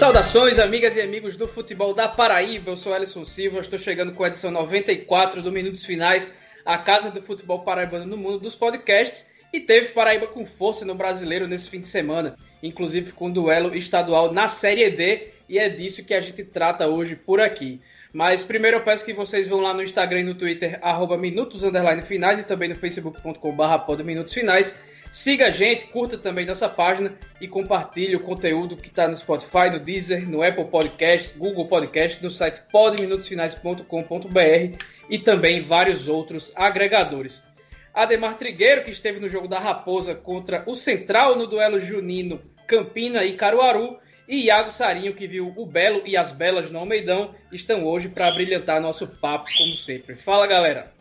Saudações, amigas e amigos do futebol da Paraíba. Eu sou Alisson Silva, estou chegando com a edição 94 do Minutos Finais, a casa do futebol paraibano no mundo dos podcasts. E teve Paraíba com força no brasileiro nesse fim de semana, inclusive com um duelo estadual na Série D, e é disso que a gente trata hoje por aqui. Mas primeiro eu peço que vocês vão lá no Instagram e no Twitter, arroba minutos finais, e também no facebook.com.br minutos finais Siga a gente, curta também nossa página e compartilhe o conteúdo que está no Spotify, no Deezer, no Apple Podcast, Google Podcast, no site podminutosfinais.com.br e também vários outros agregadores. Ademar Trigueiro, que esteve no jogo da Raposa contra o Central no duelo junino Campina e Caruaru, e Iago Sarinho, que viu o Belo e as Belas no Almeidão, estão hoje para brilhantar nosso papo, como sempre. Fala, galera!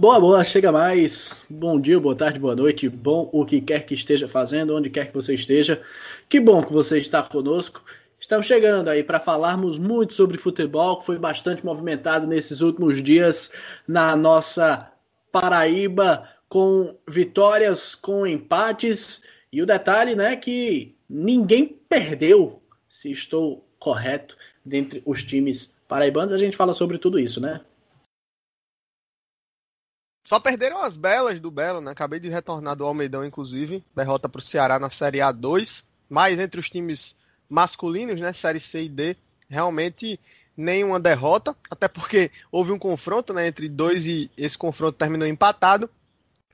Boa, boa, chega mais. Bom dia, boa tarde, boa noite, bom o que quer que esteja fazendo, onde quer que você esteja. Que bom que você está conosco. Estamos chegando aí para falarmos muito sobre futebol, que foi bastante movimentado nesses últimos dias na nossa Paraíba, com vitórias, com empates. E o detalhe, né, que ninguém perdeu, se estou correto, dentre os times paraibanos. A gente fala sobre tudo isso, né? Só perderam as belas do Belo, né? Acabei de retornar do Almeidão, inclusive. Derrota para o Ceará na Série A2. Mas entre os times masculinos, né? Série C e D, realmente nenhuma derrota. Até porque houve um confronto né, entre dois e esse confronto terminou empatado.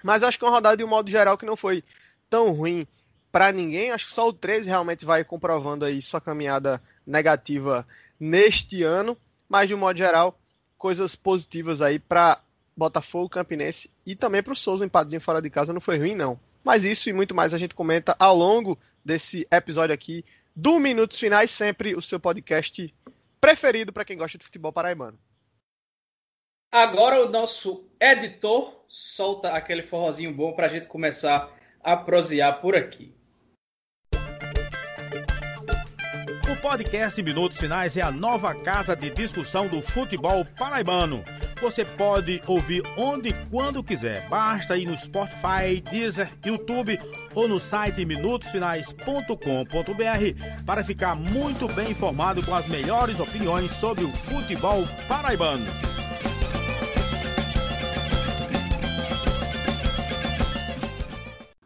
Mas acho que é uma rodada de um modo geral que não foi tão ruim para ninguém. Acho que só o 13 realmente vai comprovando aí sua caminhada negativa neste ano. Mas de um modo geral, coisas positivas aí para Botafogo, Campinense e também para o Souza, empatezinho fora de casa, não foi ruim, não. Mas isso e muito mais a gente comenta ao longo desse episódio aqui do Minutos Finais, sempre o seu podcast preferido para quem gosta de futebol paraibano. Agora o nosso editor solta aquele forrozinho bom para a gente começar a prosear por aqui. O podcast Minutos Finais é a nova casa de discussão do futebol paraibano você pode ouvir onde e quando quiser. Basta ir no Spotify, Deezer, YouTube ou no site minutosfinais.com.br para ficar muito bem informado com as melhores opiniões sobre o futebol paraibano.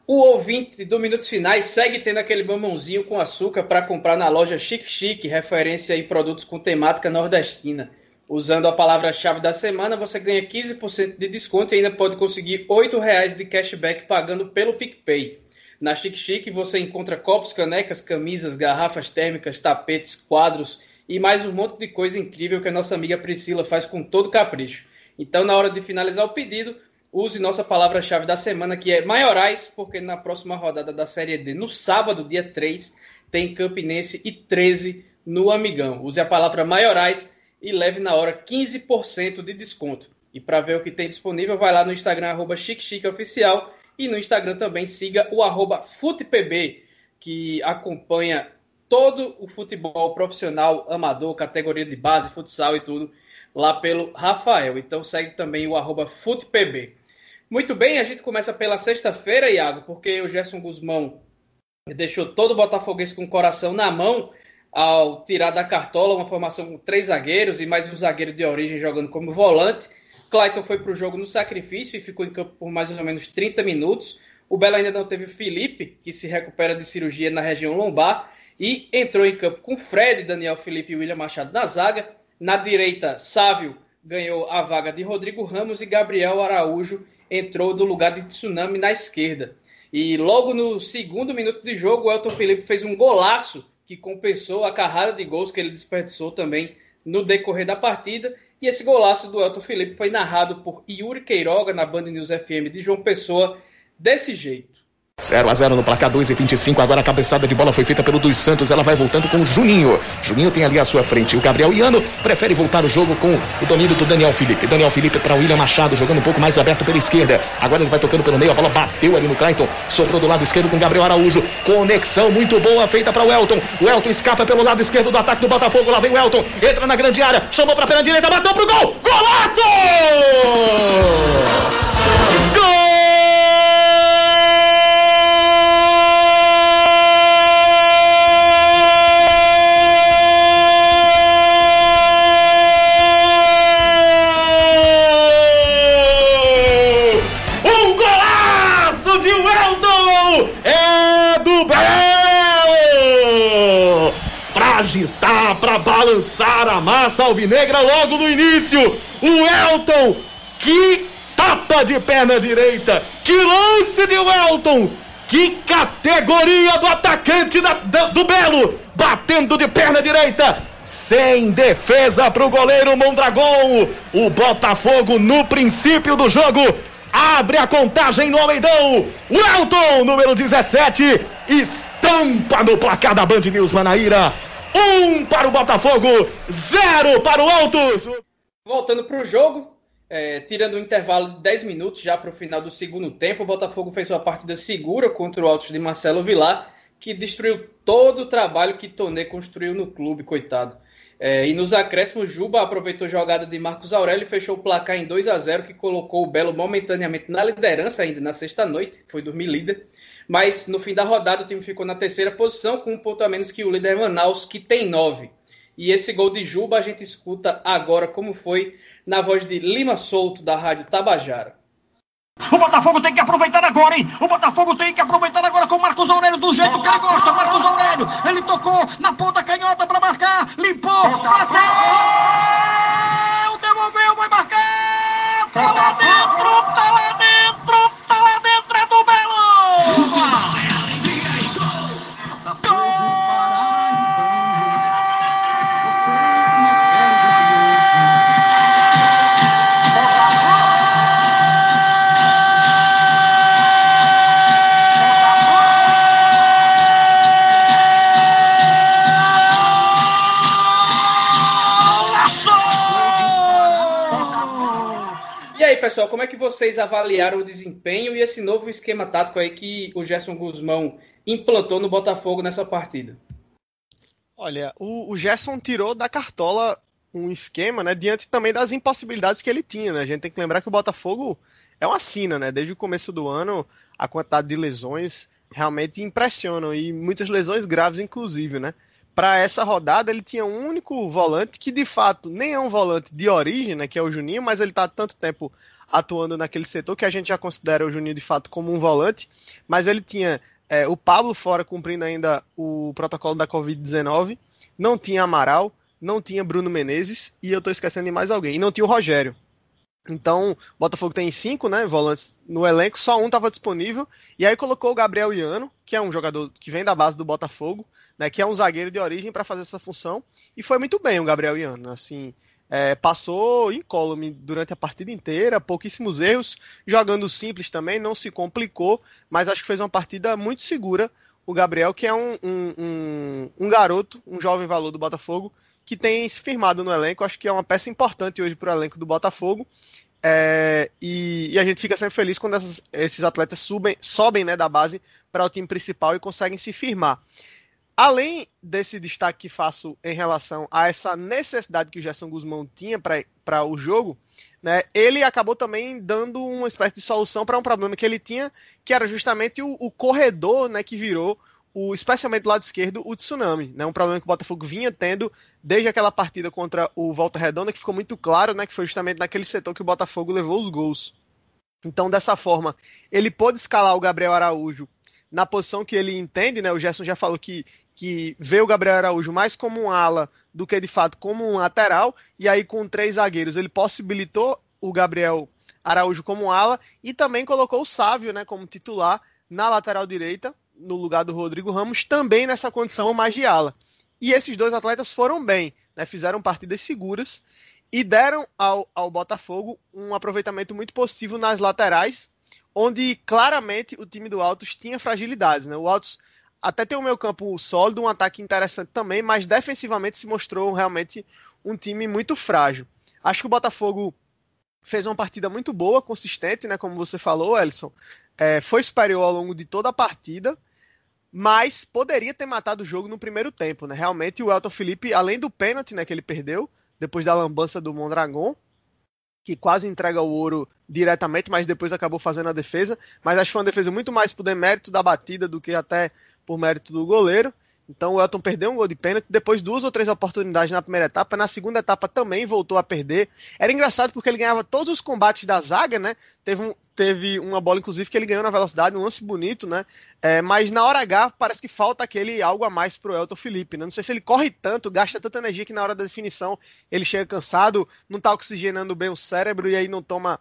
O ouvinte do Minutos Finais segue tendo aquele mamãozinho com açúcar para comprar na loja Chique Chique, referência em produtos com temática nordestina. Usando a palavra-chave da semana, você ganha 15% de desconto e ainda pode conseguir R$ 8,00 de cashback pagando pelo PicPay. Na Chic Chic você encontra copos, canecas, camisas, garrafas térmicas, tapetes, quadros e mais um monte de coisa incrível que a nossa amiga Priscila faz com todo capricho. Então, na hora de finalizar o pedido, use nossa palavra-chave da semana, que é maiorais, porque na próxima rodada da Série D, no sábado, dia 3, tem Campinense e 13 no Amigão. Use a palavra maiorais e leve na hora 15% de desconto. E para ver o que tem disponível, vai lá no Instagram, arroba Oficial, e no Instagram também siga o arroba FutePB, que acompanha todo o futebol profissional, amador, categoria de base, futsal e tudo, lá pelo Rafael. Então segue também o arroba FutePB. Muito bem, a gente começa pela sexta-feira, Iago, porque o Gerson Guzmão deixou todo o Botafoguense com o coração na mão ao tirar da cartola uma formação com três zagueiros e mais um zagueiro de origem jogando como volante. Clayton foi para o jogo no sacrifício e ficou em campo por mais ou menos 30 minutos. O Belo ainda não teve Felipe, que se recupera de cirurgia na região lombar, e entrou em campo com Fred, Daniel Felipe e William Machado na zaga. Na direita, Sávio ganhou a vaga de Rodrigo Ramos e Gabriel Araújo entrou do lugar de Tsunami na esquerda. E logo no segundo minuto de jogo, o Elton Felipe fez um golaço que compensou a carrada de gols que ele desperdiçou também no decorrer da partida. E esse golaço do Elton Felipe foi narrado por Yuri Queiroga na Band News FM de João Pessoa desse jeito. 0 a 0 no placar 2 e 25. Agora a cabeçada de bola foi feita pelo dos Santos. Ela vai voltando com o Juninho. Juninho tem ali à sua frente. O Gabriel Iano prefere voltar o jogo com o domínio do Daniel Felipe. Daniel Felipe para o William Machado, jogando um pouco mais aberto pela esquerda. Agora ele vai tocando pelo meio. A bola bateu ali no Clayton. Soprou do lado esquerdo com Gabriel Araújo. Conexão muito boa feita para o Elton. O Elton escapa pelo lado esquerdo do ataque do Botafogo. Lá vem o Elton. Entra na grande área. Chamou para a perna direita. Bateu pro gol. Golaço! Para balançar a massa alvinegra logo no início. O Elton, que tapa de perna direita, que lance de Elton, que categoria do atacante da, do Belo, batendo de perna direita, sem defesa para o goleiro Mondragon. O Botafogo, no princípio do jogo, abre a contagem no Almeidão. O Elton, número 17, estampa no placar da Band News Manaíra. Um para o Botafogo, zero para o Altos. Voltando para o jogo, é, tirando um intervalo de 10 minutos já para o final do segundo tempo, o Botafogo fez uma partida segura contra o Altos de Marcelo Vilar, que destruiu todo o trabalho que Tonê construiu no clube, coitado. É, e nos acréscimos, Juba aproveitou a jogada de Marcos Aurélio e fechou o placar em 2 a 0 que colocou o Belo momentaneamente na liderança ainda na sexta noite, foi dormir líder. Mas no fim da rodada o time ficou na terceira posição, com um ponto a menos que o líder Manaus, que tem nove. E esse gol de Juba a gente escuta agora como foi na voz de Lima Souto, da Rádio Tabajara. O Botafogo tem que aproveitar agora, hein? O Botafogo tem que aproveitar agora com o Marcos Aurélio do jeito que ele gosta. Marcos Aurélio, ele tocou na ponta canhota para marcar, limpou, bateu, devolveu, vai marcar. Tá lá dentro, tá lá pessoal, como é que vocês avaliaram o desempenho e esse novo esquema tático aí que o Gerson Guzmão implantou no Botafogo nessa partida? Olha, o, o Gerson tirou da cartola um esquema, né, diante também das impossibilidades que ele tinha, né? A gente tem que lembrar que o Botafogo é uma sina, né? Desde o começo do ano, a quantidade de lesões realmente impressionam e muitas lesões graves inclusive, né? Para essa rodada ele tinha um único volante que de fato nem é um volante de origem, né, que é o Juninho, mas ele está tanto tempo atuando naquele setor que a gente já considera o Juninho de fato como um volante, mas ele tinha é, o Pablo fora cumprindo ainda o protocolo da Covid-19, não tinha Amaral, não tinha Bruno Menezes e eu estou esquecendo de mais alguém, e não tinha o Rogério. Então, Botafogo tem cinco, né, volantes no elenco, só um estava disponível, e aí colocou o Gabriel Iano, que é um jogador que vem da base do Botafogo, né, que é um zagueiro de origem para fazer essa função, e foi muito bem o Gabriel Iano, assim, é, passou incólume durante a partida inteira, pouquíssimos erros, jogando simples também, não se complicou, mas acho que fez uma partida muito segura. O Gabriel, que é um, um, um, um garoto, um jovem valor do Botafogo, que tem se firmado no elenco, acho que é uma peça importante hoje para o elenco do Botafogo. É, e, e, a gente fica sempre feliz quando essas, esses atletas subem, sobem né, da base para o time principal e conseguem se firmar. Além desse destaque que faço em relação a essa necessidade que o Gerson Guzmão tinha para o jogo, né, ele acabou também dando uma espécie de solução para um problema que ele tinha, que era justamente o, o corredor né, que virou, o, especialmente do lado esquerdo, o tsunami. Né, um problema que o Botafogo vinha tendo desde aquela partida contra o Volta Redonda, que ficou muito claro né, que foi justamente naquele setor que o Botafogo levou os gols. Então, dessa forma, ele pôde escalar o Gabriel Araújo na posição que ele entende, né? O Gerson já falou que que vê o Gabriel Araújo mais como um ala do que de fato como um lateral, e aí com três zagueiros ele possibilitou o Gabriel Araújo como ala e também colocou o Sávio né, como titular na lateral direita, no lugar do Rodrigo Ramos, também nessa condição mais de ala. E esses dois atletas foram bem, né, fizeram partidas seguras e deram ao, ao Botafogo um aproveitamento muito possível nas laterais, onde claramente o time do Altos tinha fragilidades. Né? O Altos até tem o meu campo sólido, um ataque interessante também, mas defensivamente se mostrou realmente um time muito frágil. Acho que o Botafogo fez uma partida muito boa, consistente, né? Como você falou, Elson. É, foi superior ao longo de toda a partida, mas poderia ter matado o jogo no primeiro tempo, né? Realmente o Elton Felipe, além do pênalti né, que ele perdeu, depois da lambança do Mondragon, que quase entrega o ouro diretamente, mas depois acabou fazendo a defesa. Mas acho que foi uma defesa muito mais por demérito da batida do que até por mérito do goleiro. Então o Elton perdeu um gol de pênalti, depois duas ou três oportunidades na primeira etapa, na segunda etapa também voltou a perder. Era engraçado porque ele ganhava todos os combates da zaga, né? Teve, um, teve uma bola, inclusive, que ele ganhou na velocidade, um lance bonito, né? É, mas na hora H parece que falta aquele algo a mais pro Elton Felipe, né? Não sei se ele corre tanto, gasta tanta energia que na hora da definição ele chega cansado, não tá oxigenando bem o cérebro e aí não toma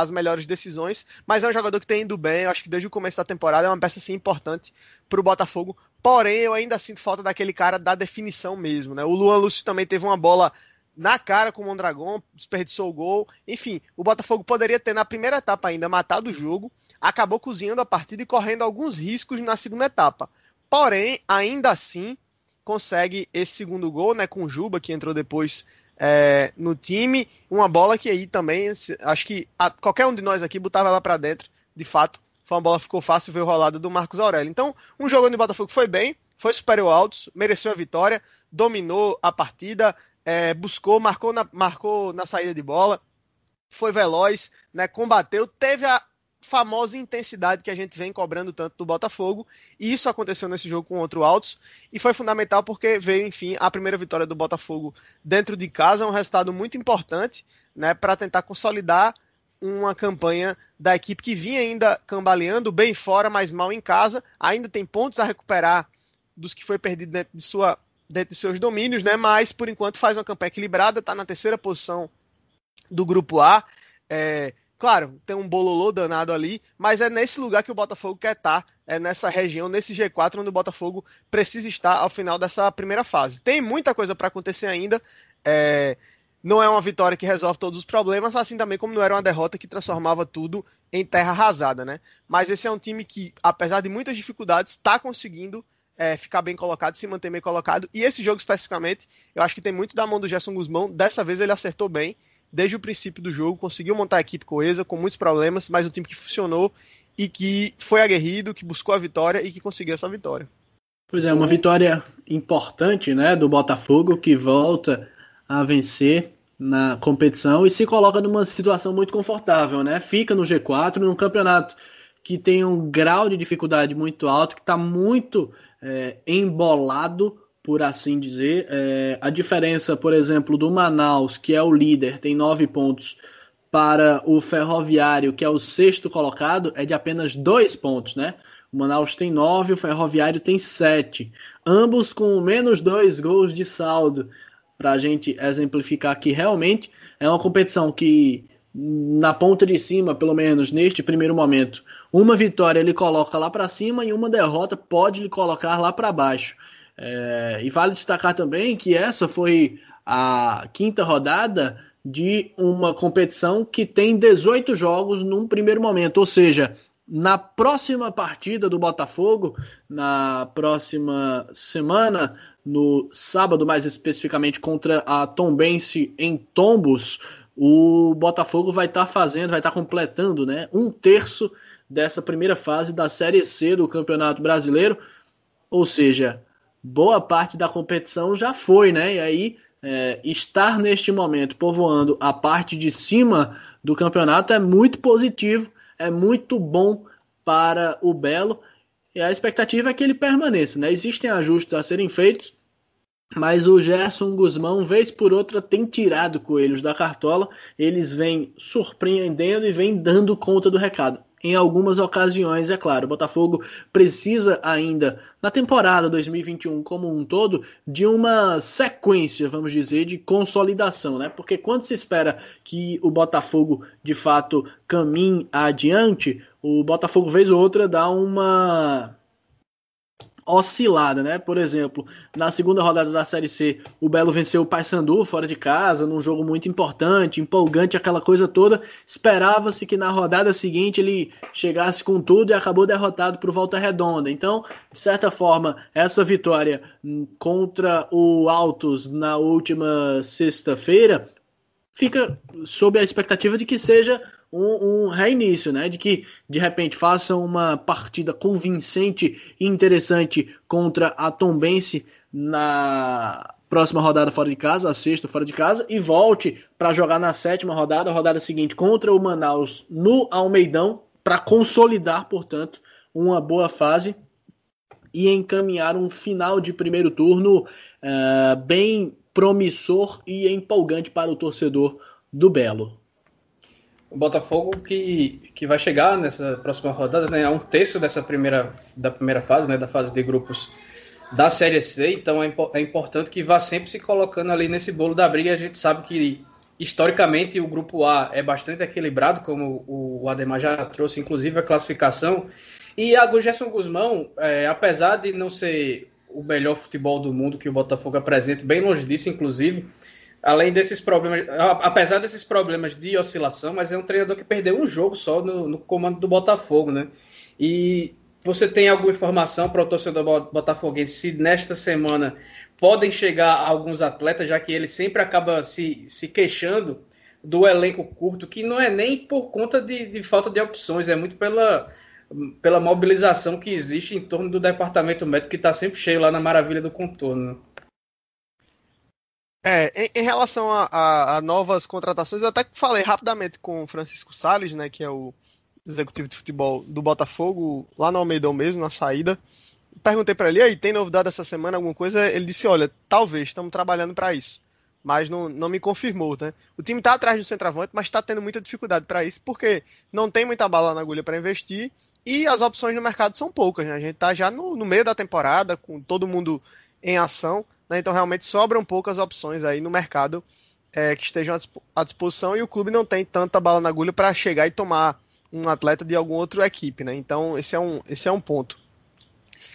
as melhores decisões, mas é um jogador que tem indo bem, eu acho que desde o começo da temporada é uma peça assim importante pro Botafogo, porém eu ainda sinto falta daquele cara da definição mesmo, né? O Luan Lúcio também teve uma bola na cara com o Mondragon, desperdiçou o gol. Enfim, o Botafogo poderia ter na primeira etapa ainda matado o jogo, acabou cozinhando a partida e correndo alguns riscos na segunda etapa. Porém, ainda assim, consegue esse segundo gol, né, com o Juba, que entrou depois é, no time. Uma bola que aí também, acho que a, qualquer um de nós aqui botava lá para dentro, de fato. Foi uma bola que ficou fácil, veio rolada do Marcos Aurélio. Então, um jogo onde o Botafogo foi bem, foi superior ao Altos, mereceu a vitória, dominou a partida, é, buscou, marcou na, marcou na saída de bola, foi veloz, né, combateu, teve a famosa intensidade que a gente vem cobrando tanto do Botafogo, e isso aconteceu nesse jogo com outro Altos, e foi fundamental porque veio, enfim, a primeira vitória do Botafogo dentro de casa, um resultado muito importante, né, para tentar consolidar uma campanha da equipe que vinha ainda cambaleando bem fora, mas mal em casa, ainda tem pontos a recuperar dos que foi perdido dentro de sua dentro de seus domínios, né? Mas por enquanto faz uma campanha equilibrada, está na terceira posição do grupo A. É, claro, tem um bololô danado ali, mas é nesse lugar que o Botafogo quer estar, tá, é nessa região, nesse G4, onde o Botafogo precisa estar ao final dessa primeira fase. Tem muita coisa para acontecer ainda. É, não é uma vitória que resolve todos os problemas, assim também como não era uma derrota que transformava tudo em terra arrasada, né? Mas esse é um time que, apesar de muitas dificuldades, está conseguindo é, ficar bem colocado, se manter bem colocado. E esse jogo especificamente, eu acho que tem muito da mão do Gerson Guzmão. Dessa vez ele acertou bem, desde o princípio do jogo, conseguiu montar a equipe coesa, com muitos problemas, mas um time que funcionou e que foi aguerrido, que buscou a vitória e que conseguiu essa vitória. Pois é, uma vitória importante, né, do Botafogo que volta a vencer na competição e se coloca numa situação muito confortável, né? Fica no G4 num campeonato que tem um grau de dificuldade muito alto, que está muito é, embolado, por assim dizer. É, a diferença, por exemplo, do Manaus, que é o líder, tem nove pontos, para o Ferroviário, que é o sexto colocado, é de apenas dois pontos, né? O Manaus tem nove, o Ferroviário tem sete. Ambos com menos dois gols de saldo. Para a gente exemplificar que realmente é uma competição que, na ponta de cima, pelo menos neste primeiro momento, uma vitória ele coloca lá para cima e uma derrota pode lhe colocar lá para baixo. É, e vale destacar também que essa foi a quinta rodada de uma competição que tem 18 jogos num primeiro momento, ou seja, na próxima partida do Botafogo, na próxima semana, no sábado mais especificamente contra a Tombense em Tombos, o Botafogo vai estar tá fazendo, vai estar tá completando, né, um terço dessa primeira fase da Série C do Campeonato Brasileiro. Ou seja, boa parte da competição já foi, né? E aí, é, estar neste momento povoando a parte de cima do campeonato é muito positivo, é muito bom para o Belo. E a expectativa é que ele permaneça, né? Existem ajustes a serem feitos, mas o Gerson Guzmão, vez por outra, tem tirado coelhos da cartola. Eles vêm surpreendendo e vêm dando conta do recado em algumas ocasiões, é claro. O Botafogo precisa ainda, na temporada 2021 como um todo, de uma sequência, vamos dizer, de consolidação, né? Porque quando se espera que o Botafogo de fato caminhe adiante, o Botafogo, vez ou outra, dá uma oscilada, né? Por exemplo, na segunda rodada da Série C, o Belo venceu o Paysandu fora de casa, num jogo muito importante, empolgante, aquela coisa toda. Esperava-se que na rodada seguinte ele chegasse com tudo e acabou derrotado por Volta Redonda. Então, de certa forma, essa vitória contra o Altos na última sexta-feira fica sob a expectativa de que seja um, um reinício, né? De que de repente faça uma partida convincente e interessante contra a Tombense na próxima rodada fora de casa, a sexta fora de casa, e volte para jogar na sétima rodada, a rodada seguinte contra o Manaus no Almeidão, para consolidar, portanto, uma boa fase e encaminhar um final de primeiro turno uh, bem promissor e empolgante para o torcedor do Belo. O Botafogo que, que vai chegar nessa próxima rodada, né? A um terço dessa primeira, da primeira fase, né? Da fase de grupos da Série C. Então é, é importante que vá sempre se colocando ali nesse bolo da briga. A gente sabe que historicamente o grupo A é bastante equilibrado, como o Ademar já trouxe, inclusive a classificação. E a Gerson Guzmão, é, apesar de não ser o melhor futebol do mundo que o Botafogo apresenta, bem longe disso, inclusive, além desses problemas, apesar desses problemas de oscilação, mas é um treinador que perdeu um jogo só no, no comando do Botafogo, né? E você tem alguma informação para o torcedor botafoguense se nesta semana podem chegar alguns atletas, já que ele sempre acaba se, se queixando do elenco curto, que não é nem por conta de, de falta de opções, é muito pela, pela mobilização que existe em torno do departamento médico, que está sempre cheio lá na Maravilha do Contorno. É, em, em relação a, a, a, novas contratações, eu até falei rapidamente com o Francisco Salles, né, que é o executivo de futebol do Botafogo, lá no Almeidão mesmo, na saída. Perguntei para ele, aí, tem novidade essa semana, alguma coisa? Ele disse, olha, talvez, estamos trabalhando para isso. Mas não, não me confirmou, né? O time está atrás do centroavante, mas está tendo muita dificuldade para isso, porque não tem muita bala na agulha para investir e as opções no mercado são poucas, né? A gente está já no, no, meio da temporada, com todo mundo em ação, né? Então realmente sobram poucas opções aí no mercado é, que estejam à disposição e o clube não tem tanta bala na agulha para chegar e tomar um atleta de alguma outra equipe, né? Então esse é um, esse é um ponto.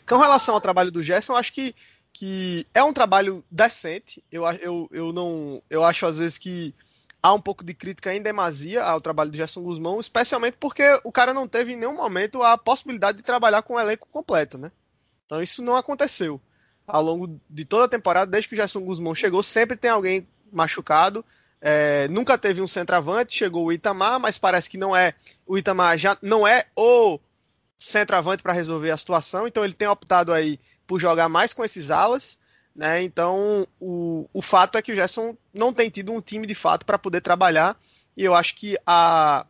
Com relação ao trabalho do Gerson, eu acho que, que é um trabalho decente. Eu, eu, eu não eu acho às vezes que há um pouco de crítica em demasia ao trabalho do Gerson Guzmão, especialmente porque o cara não teve em nenhum momento a possibilidade de trabalhar com o elenco completo, né? Então isso não aconteceu. Ao longo de toda a temporada, desde que o Gerson Guzmão chegou, sempre tem alguém machucado. É, nunca teve um centroavante, chegou o Itamar, mas parece que não é. O Itamar já não é o centroavante para resolver a situação, então ele tem optado aí por jogar mais com esses alas. Né? Então, o, o fato é que o Gerson não tem tido um time de fato para poder trabalhar, e eu acho que a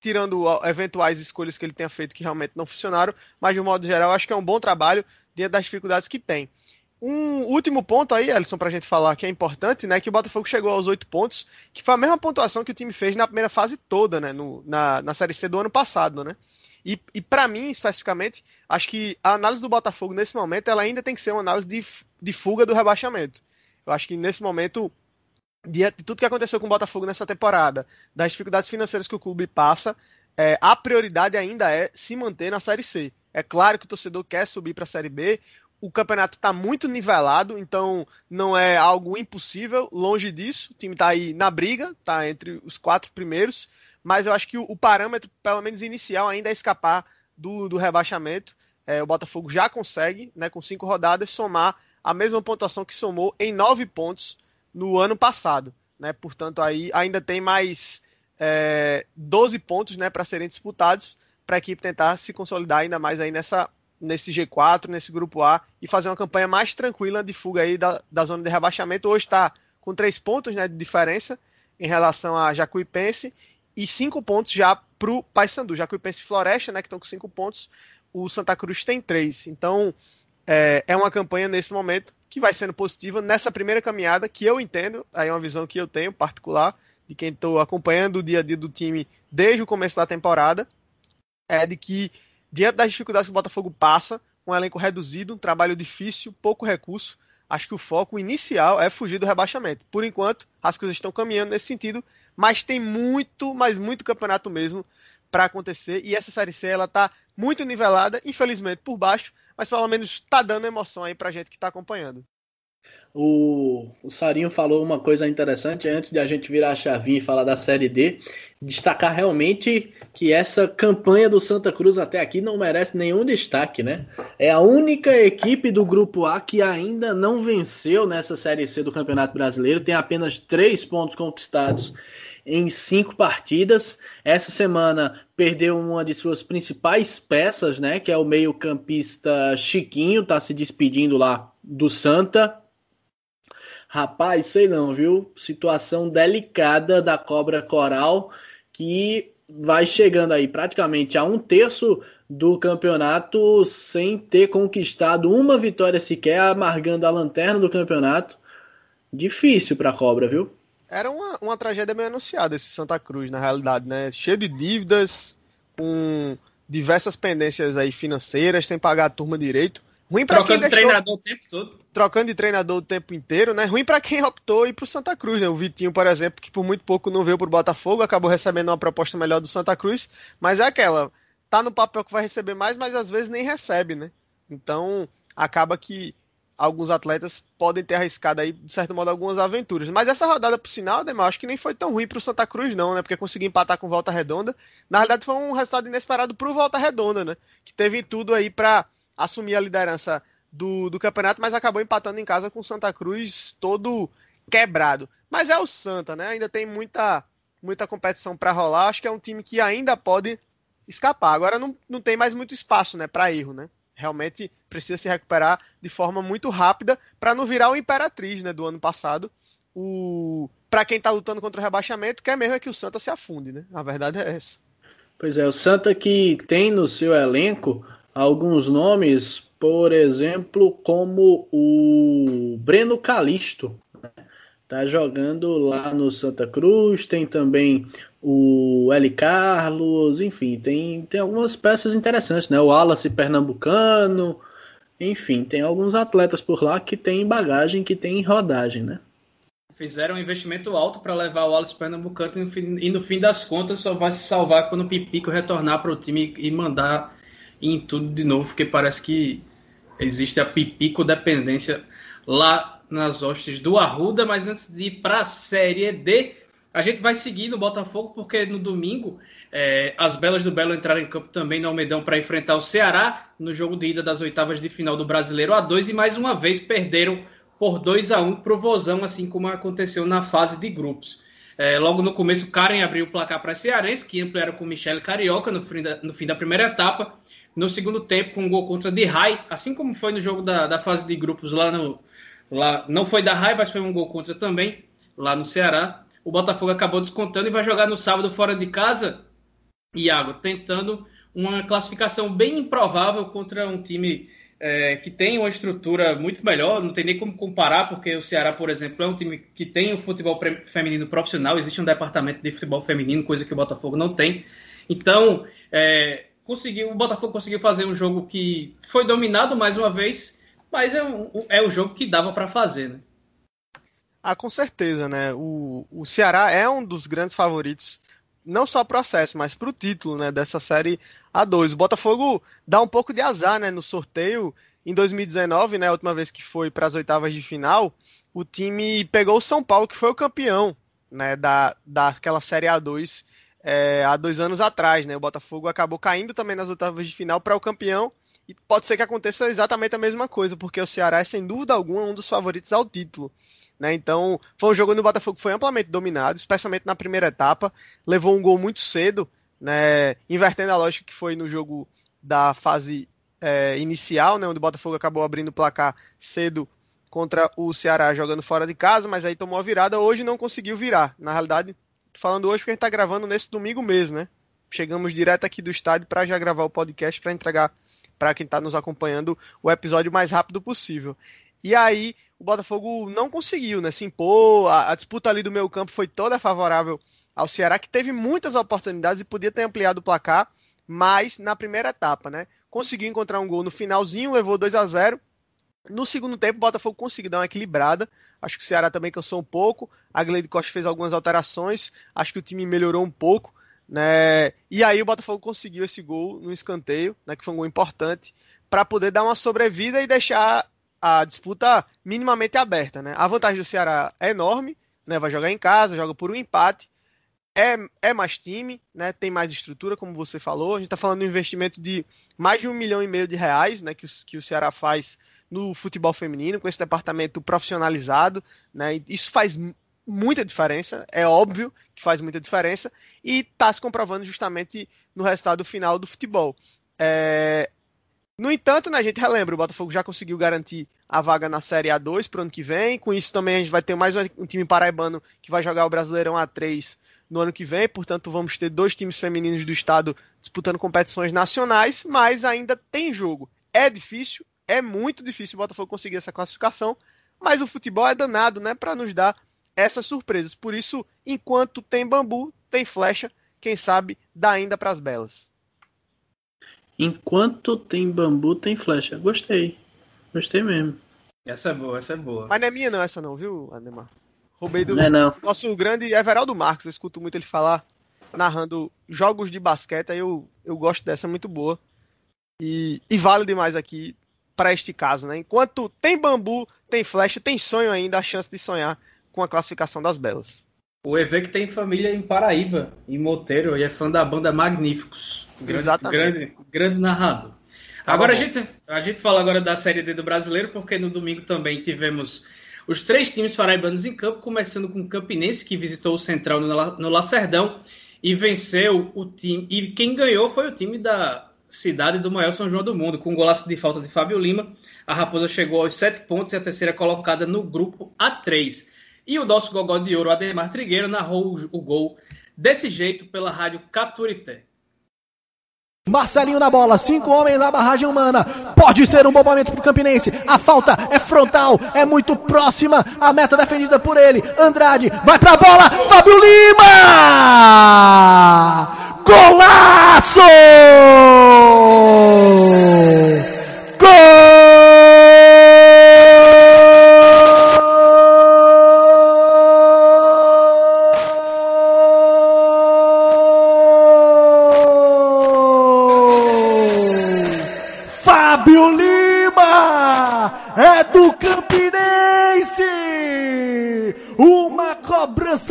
tirando eventuais escolhas que ele tenha feito que realmente não funcionaram, mas de um modo geral, acho que é um bom trabalho dentro das dificuldades que tem. Um último ponto aí, Alisson, para a gente falar que é importante, né? Que o Botafogo chegou aos oito pontos, que foi a mesma pontuação que o time fez na primeira fase toda, né? No, na, na Série C do ano passado, né? E, e para mim, especificamente, acho que a análise do Botafogo nesse momento ela ainda tem que ser uma análise de, de fuga do rebaixamento. Eu acho que nesse momento, de, de tudo que aconteceu com o Botafogo nessa temporada, das dificuldades financeiras que o clube passa, é, a prioridade ainda é se manter na Série C. É claro que o torcedor quer subir para a Série B, o campeonato está muito nivelado, então não é algo impossível, longe disso. O time está aí na briga, está entre os quatro primeiros, mas eu acho que o, o, parâmetro, pelo menos inicial, ainda é escapar do, do rebaixamento. É, o Botafogo já consegue, né, com cinco rodadas, somar a mesma pontuação que somou em nove pontos no ano passado. Né? Portanto, aí ainda tem mais é, 12 pontos né, para serem disputados para a equipe tentar se consolidar ainda mais aí nessa nesse G4, nesse grupo A, e fazer uma campanha mais tranquila de fuga aí da, da zona de rebaixamento. Hoje está com três pontos né, de diferença em relação a Jacuipense e cinco pontos já para o Paysandu. Jacuipense e Floresta, né, que estão com cinco pontos, o Santa Cruz tem três. Então é, é uma campanha nesse momento que vai sendo positiva nessa primeira caminhada, que eu entendo, aí é uma visão que eu tenho particular, de quem estou acompanhando o dia a dia do time desde o começo da temporada, é de que diante das dificuldades que o Botafogo passa, um elenco reduzido, um trabalho difícil, pouco recurso, acho que o foco inicial é fugir do rebaixamento. Por enquanto, as coisas estão caminhando nesse sentido, mas tem muito, mas muito campeonato mesmo para acontecer e essa série C ela tá muito nivelada, infelizmente por baixo, mas pelo menos está dando emoção aí pra gente que está acompanhando. O, o Sarinho falou uma coisa interessante antes de a gente virar a chavinha e falar da Série D, destacar realmente que essa campanha do Santa Cruz até aqui não merece nenhum destaque, né? É a única equipe do Grupo A que ainda não venceu nessa Série C do Campeonato Brasileiro, tem apenas três pontos conquistados em cinco partidas. Essa semana perdeu uma de suas principais peças, né? Que é o meio-campista Chiquinho, tá se despedindo lá do Santa. Rapaz, sei não, viu? Situação delicada da cobra coral que vai chegando aí praticamente a um terço do campeonato sem ter conquistado uma vitória sequer, amargando a lanterna do campeonato. Difícil para a cobra, viu? era uma, uma tragédia meio anunciada esse Santa Cruz, na realidade, né? Cheio de dívidas, com diversas pendências aí financeiras, sem pagar a turma direito. Ruim para quem deixou... treinador o tempo todo. Trocando de treinador o tempo inteiro, né? Ruim para quem optou ir pro Santa Cruz, né? O Vitinho, por exemplo, que por muito pouco não veio pro Botafogo, acabou recebendo uma proposta melhor do Santa Cruz, mas é aquela, tá no papel que vai receber mais, mas às vezes nem recebe, né? Então, acaba que alguns atletas podem ter arriscado aí, de certo modo, algumas aventuras. Mas essa rodada, por sinal, Demar, acho que nem foi tão ruim para o Santa Cruz, não, né? Porque conseguiu empatar com Volta Redonda. Na verdade, foi um resultado inesperado para o Volta Redonda, né? Que teve tudo aí para assumir a liderança do, do campeonato, mas acabou empatando em casa com o Santa Cruz todo quebrado. Mas é o Santa, né? Ainda tem muita, muita competição para rolar. Acho que é um time que ainda pode escapar. Agora não, não tem mais muito espaço, né, para erro, né? realmente precisa se recuperar de forma muito rápida para não virar o Imperatriz né, do ano passado. O... Para quem está lutando contra o rebaixamento, quer mesmo é que o Santa se afunde, né? A verdade é essa. Pois é, o Santa que tem no seu elenco alguns nomes, por exemplo, como o Breno Calisto, Tá jogando lá no Santa Cruz, tem também o L. Carlos, enfim, tem, tem algumas peças interessantes, né? O Wallace Pernambucano, enfim, tem alguns atletas por lá que tem bagagem, que tem rodagem, né? Fizeram um investimento alto para levar o Wallace Pernambucano e no fim das contas só vai se salvar quando o Pipico retornar para o time e mandar em tudo de novo, porque parece que existe a Pipico dependência lá nas hostes do Arruda, mas antes de ir para a Série D, a gente vai seguir no Botafogo, porque no domingo é, as Belas do Belo entraram em campo também no Almedão para enfrentar o Ceará no jogo de ida das oitavas de final do Brasileiro A2 e mais uma vez perderam por 2 a 1 para o Vozão, assim como aconteceu na fase de grupos. É, logo no começo, Karen abriu o placar para Cearense, que ampliaram com Michele Carioca no fim, da, no fim da primeira etapa. No segundo tempo, com um gol contra de Rai, assim como foi no jogo da, da fase de grupos lá no, Lá não foi da raiva, mas foi um gol contra também, lá no Ceará. O Botafogo acabou descontando e vai jogar no sábado fora de casa, Iago, tentando uma classificação bem improvável contra um time é, que tem uma estrutura muito melhor, não tem nem como comparar, porque o Ceará, por exemplo, é um time que tem o futebol feminino profissional, existe um departamento de futebol feminino, coisa que o Botafogo não tem. Então, é, conseguiu, o Botafogo conseguiu fazer um jogo que foi dominado mais uma vez, mas é, um, é o jogo que dava para fazer, né? Ah, com certeza, né? O, o Ceará é um dos grandes favoritos, não só para o acesso, mas para o título né, dessa série A2. O Botafogo dá um pouco de azar né, no sorteio. Em 2019, né, a última vez que foi para as oitavas de final, o time pegou o São Paulo, que foi o campeão né, da, daquela série A2 é, há dois anos atrás. Né? O Botafogo acabou caindo também nas oitavas de final para o campeão e pode ser que aconteça exatamente a mesma coisa, porque o Ceará é, sem dúvida alguma, um dos favoritos ao título. Né? Então, foi um jogo onde o Botafogo foi amplamente dominado, especialmente na primeira etapa. Levou um gol muito cedo, né? invertendo a lógica que foi no jogo da fase é, inicial, né? onde o Botafogo acabou abrindo o placar cedo contra o Ceará jogando fora de casa, mas aí tomou a virada. Hoje não conseguiu virar. Na realidade, tô falando hoje porque a gente está gravando nesse domingo mesmo, né? Chegamos direto aqui do estádio para já gravar o podcast para entregar para quem está nos acompanhando o episódio mais rápido possível. E aí o Botafogo não conseguiu, né? Se impor, a, a disputa ali do meio campo foi toda favorável ao Ceará, que teve muitas oportunidades e podia ter ampliado o placar, mas na primeira etapa, né? Conseguiu encontrar um gol no finalzinho, levou 2 a 0 no segundo tempo, o Botafogo conseguiu dar uma equilibrada. Acho que o Ceará também cansou um pouco. A Gleide Costa fez algumas alterações. Acho que o time melhorou um pouco. Né? E aí o Botafogo conseguiu esse gol no escanteio, né, que foi um gol importante, para poder dar uma sobrevida e deixar a disputa minimamente aberta. Né? A vantagem do Ceará é enorme, né? vai jogar em casa, joga por um empate, é, é mais time, né? tem mais estrutura, como você falou. A gente está falando de um investimento de mais de um milhão e meio de reais né? que, o, que o Ceará faz no futebol feminino, com esse departamento profissionalizado. Né? Isso faz muita diferença, é óbvio que faz muita diferença, e está se comprovando justamente no resultado final do futebol. É... No entanto, né, a gente relembra, o Botafogo já conseguiu garantir a vaga na Série A2 para o ano que vem, com isso também a gente vai ter mais um time paraibano que vai jogar o Brasileirão A3 no ano que vem, portanto vamos ter dois times femininos do estado disputando competições nacionais, mas ainda tem jogo. É difícil, é muito difícil o Botafogo conseguir essa classificação, mas o futebol é danado, né, para nos dar essas surpresas. Por isso, enquanto tem bambu, tem flecha, quem sabe dá ainda para as belas. Enquanto tem bambu, tem flecha. Gostei. Gostei mesmo. Essa é boa, essa é boa. Mas não é minha não essa não, viu, Ademar? Roubei do Não é não. nosso grande Everaldo Marques. Eu escuto muito ele falar, narrando jogos de basquete. Aí eu, eu gosto dessa, é muito boa. E, e vale demais aqui para este caso, né? Enquanto tem bambu, tem flecha, tem sonho ainda, a chance de sonhar com a classificação das belas. O EV que tem família em Paraíba, em Moteiro, e é fã da banda Magníficos. Grande, Exatamente. Grande, grande narrador. Tá agora a gente, a gente fala agora da Série D do Brasileiro, porque no domingo também tivemos os três times paraibanos em campo, começando com o Campinense, que visitou o Central no, no Lacerdão e venceu o time. E quem ganhou foi o time da cidade do maior São João do Mundo, com um golaço de falta de Fábio Lima. A Raposa chegou aos sete pontos e a terceira colocada no grupo A3. E o nosso gogó de ouro, Ademar Trigueiro, narrou o, gol desse jeito pela rádio Caturité. Marcelinho na bola, cinco homens na barragem humana. Pode ser um bom momento pro Campinense. A falta é frontal, é muito próxima. A meta defendida por ele. Andrade vai pra bola. Fábio Lima! Golaço! Gol!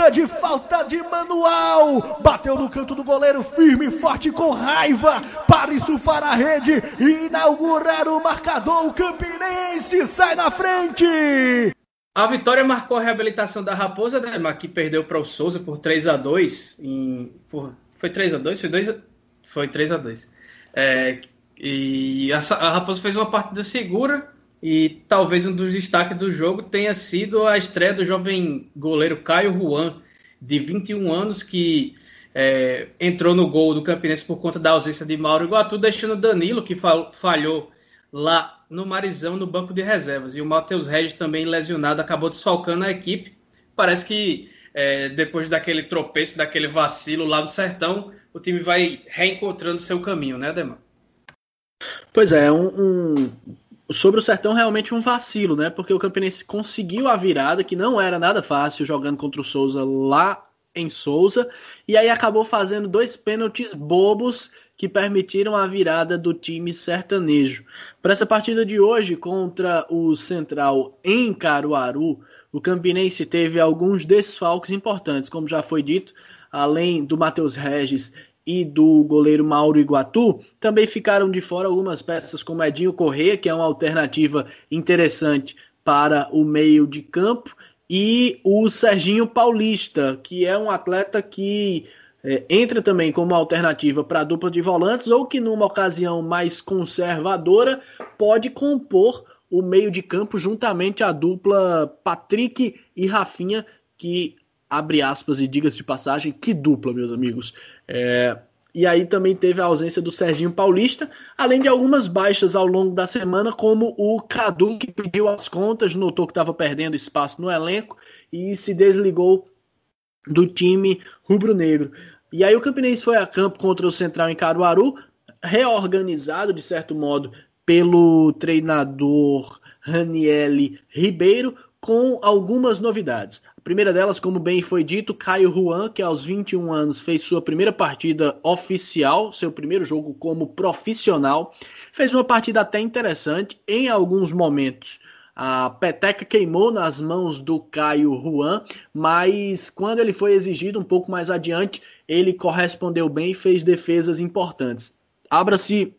Cobrança de falta de manual. Bateu no canto do goleiro firme, forte com raiva para estufar a rede e inaugurar o marcador. O Campinense sai na frente. A vitória marcou a reabilitação da Raposa, né, que perdeu para o Souza por 3 a 2 em, Foi 3 a 2 Foi 2 a... Foi 3 a 2 É, E a Raposa fez uma partida segura e talvez um dos destaques do jogo tenha sido a estreia do jovem goleiro Caio Juan, de 21 anos, que é, entrou no gol do Campinense por conta da ausência de Mauro Iguatu, deixando Danilo, que fal- falhou lá no Marizão, no banco de reservas. E o Matheus Regis, também lesionado, acabou desfalcando a equipe. Parece que é, depois daquele tropeço, daquele vacilo lá no Sertão, o time vai reencontrando seu caminho, né, Demar? Pois é, um, um- sobre o Sertão realmente um vacilo, né? Porque o Campinense conseguiu a virada, que não era nada fácil jogando contra o Souza lá em Souza, e aí acabou fazendo dois pênaltis bobos que permitiram a virada do time sertanejo. Para essa partida de hoje contra o Central em Caruaru, o Campinense teve alguns desfalques importantes, como já foi dito, além do Matheus Regis e do goleiro Mauro Iguatu, também ficaram de fora algumas peças como Edinho Corrêa, que é uma alternativa interessante para o meio de campo, e o Serginho Paulista, que é um atleta que é, entra também como alternativa para a dupla de volantes, ou que numa ocasião mais conservadora pode compor o meio de campo juntamente à dupla Patrick e Rafinha, que abre aspas e diga-se de passagem, que dupla, meus amigos. É, e aí também teve a ausência do Serginho Paulista, além de algumas baixas ao longo da semana, como o Cadu, que pediu as contas, notou que estava perdendo espaço no elenco e se desligou do time rubro-negro. E aí o Campinense foi a campo contra o Central em Caruaru, reorganizado, de certo modo, pelo treinador Raniele Ribeiro, com algumas novidades. A primeira delas, como bem foi dito, Caio Juan, que aos 21 anos fez sua primeira partida oficial, seu primeiro jogo como profissional, fez uma partida até interessante em alguns momentos. A peteca queimou nas mãos do Caio Juan, mas quando ele foi exigido um pouco mais adiante, ele correspondeu bem e fez defesas importantes. Abra-se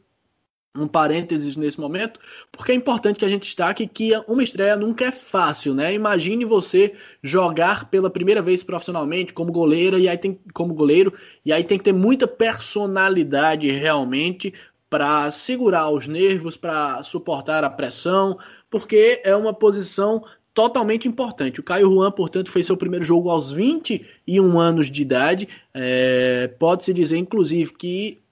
um parênteses nesse momento, porque é importante que a gente destaque que uma estreia nunca é fácil, né? Imagine você jogar pela primeira vez profissionalmente como goleira e aí tem como goleiro e aí tem que ter muita personalidade realmente para segurar os nervos, para suportar a pressão, porque é uma posição totalmente importante. O Caio Juan, portanto, fez seu primeiro jogo aos 21 anos de idade. É, Pode-se dizer, inclusive, que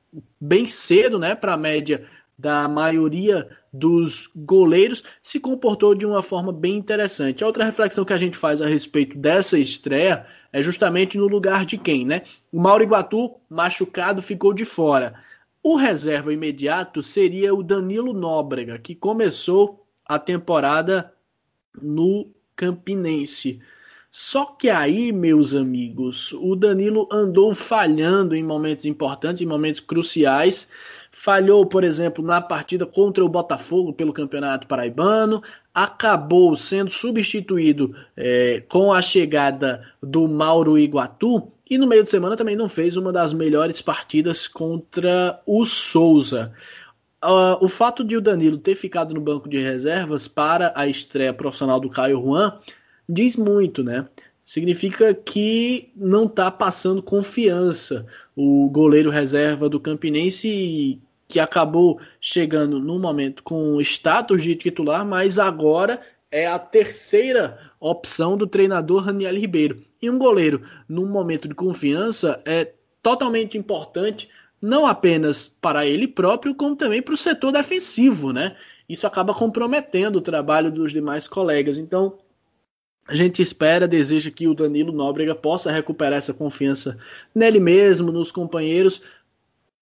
bem cedo, né, para a média da maioria dos goleiros, se comportou de uma forma bem interessante. A outra reflexão que a gente faz a respeito dessa estreia é justamente no lugar de quem, né? O Mauro Iguatu, machucado, ficou de fora. O reserva imediato seria o Danilo Nóbrega, que começou a temporada no Campinense. Só que aí, meus amigos, o Danilo andou falhando em momentos importantes, em momentos cruciais. Falhou, por exemplo, na partida contra o Botafogo pelo Campeonato Paraibano. Acabou sendo substituído é, com a chegada do Mauro Iguatu. E no meio de semana também não fez uma das melhores partidas contra o Souza. Uh, o fato de o Danilo ter ficado no banco de reservas para a estreia profissional do Caio Juan diz muito, né? Significa que não está passando confiança o goleiro reserva do Campinense que acabou chegando no momento com status de titular, mas agora é a terceira opção do treinador Raniel Ribeiro. E um goleiro, num momento de confiança, é totalmente importante, não apenas para ele próprio, como também para o setor defensivo, né? Isso acaba comprometendo o trabalho dos demais colegas. Então, a gente espera, deseja que o Danilo Nóbrega possa recuperar essa confiança nele mesmo, nos companheiros,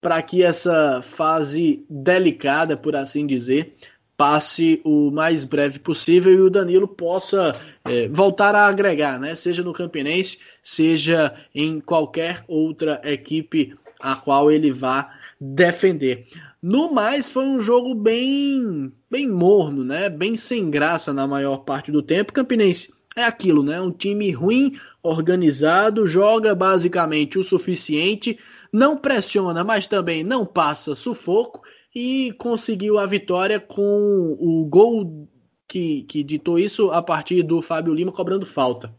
para que essa fase delicada, por assim dizer, passe o mais breve possível e o Danilo possa é, voltar a agregar, né? Seja no Campinense, seja em qualquer outra equipe a qual ele vá defender. No mais, foi um jogo bem, bem morno, né? Bem sem graça na maior parte do tempo. Campinense é aquilo, né? Um time ruim, organizado, joga basicamente o suficiente, não pressiona, mas também não passa sufoco e conseguiu a vitória com o gol que, que ditou isso a partir do Fábio Lima cobrando falta.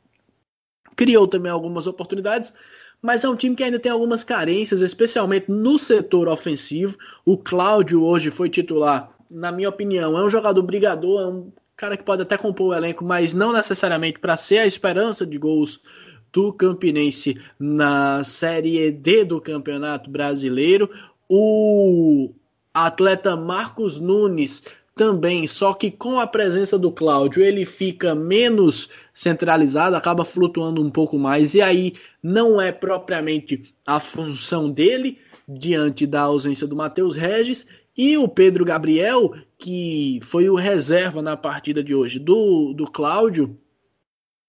Criou também algumas oportunidades, mas é um time que ainda tem algumas carências, especialmente no setor ofensivo. O Cláudio hoje foi titular, na minha opinião, é um jogador brigador, é um cara que pode até compor o elenco, mas não necessariamente para ser a esperança de gols do Campinense na Série D do Campeonato Brasileiro. O atleta Marcos Nunes também, só que com a presença do Cláudio, ele fica menos centralizado, acaba flutuando um pouco mais, e aí não é propriamente a função dele diante da ausência do Matheus Regis, e o Pedro Gabriel, que foi o reserva na partida de hoje do, do Cláudio.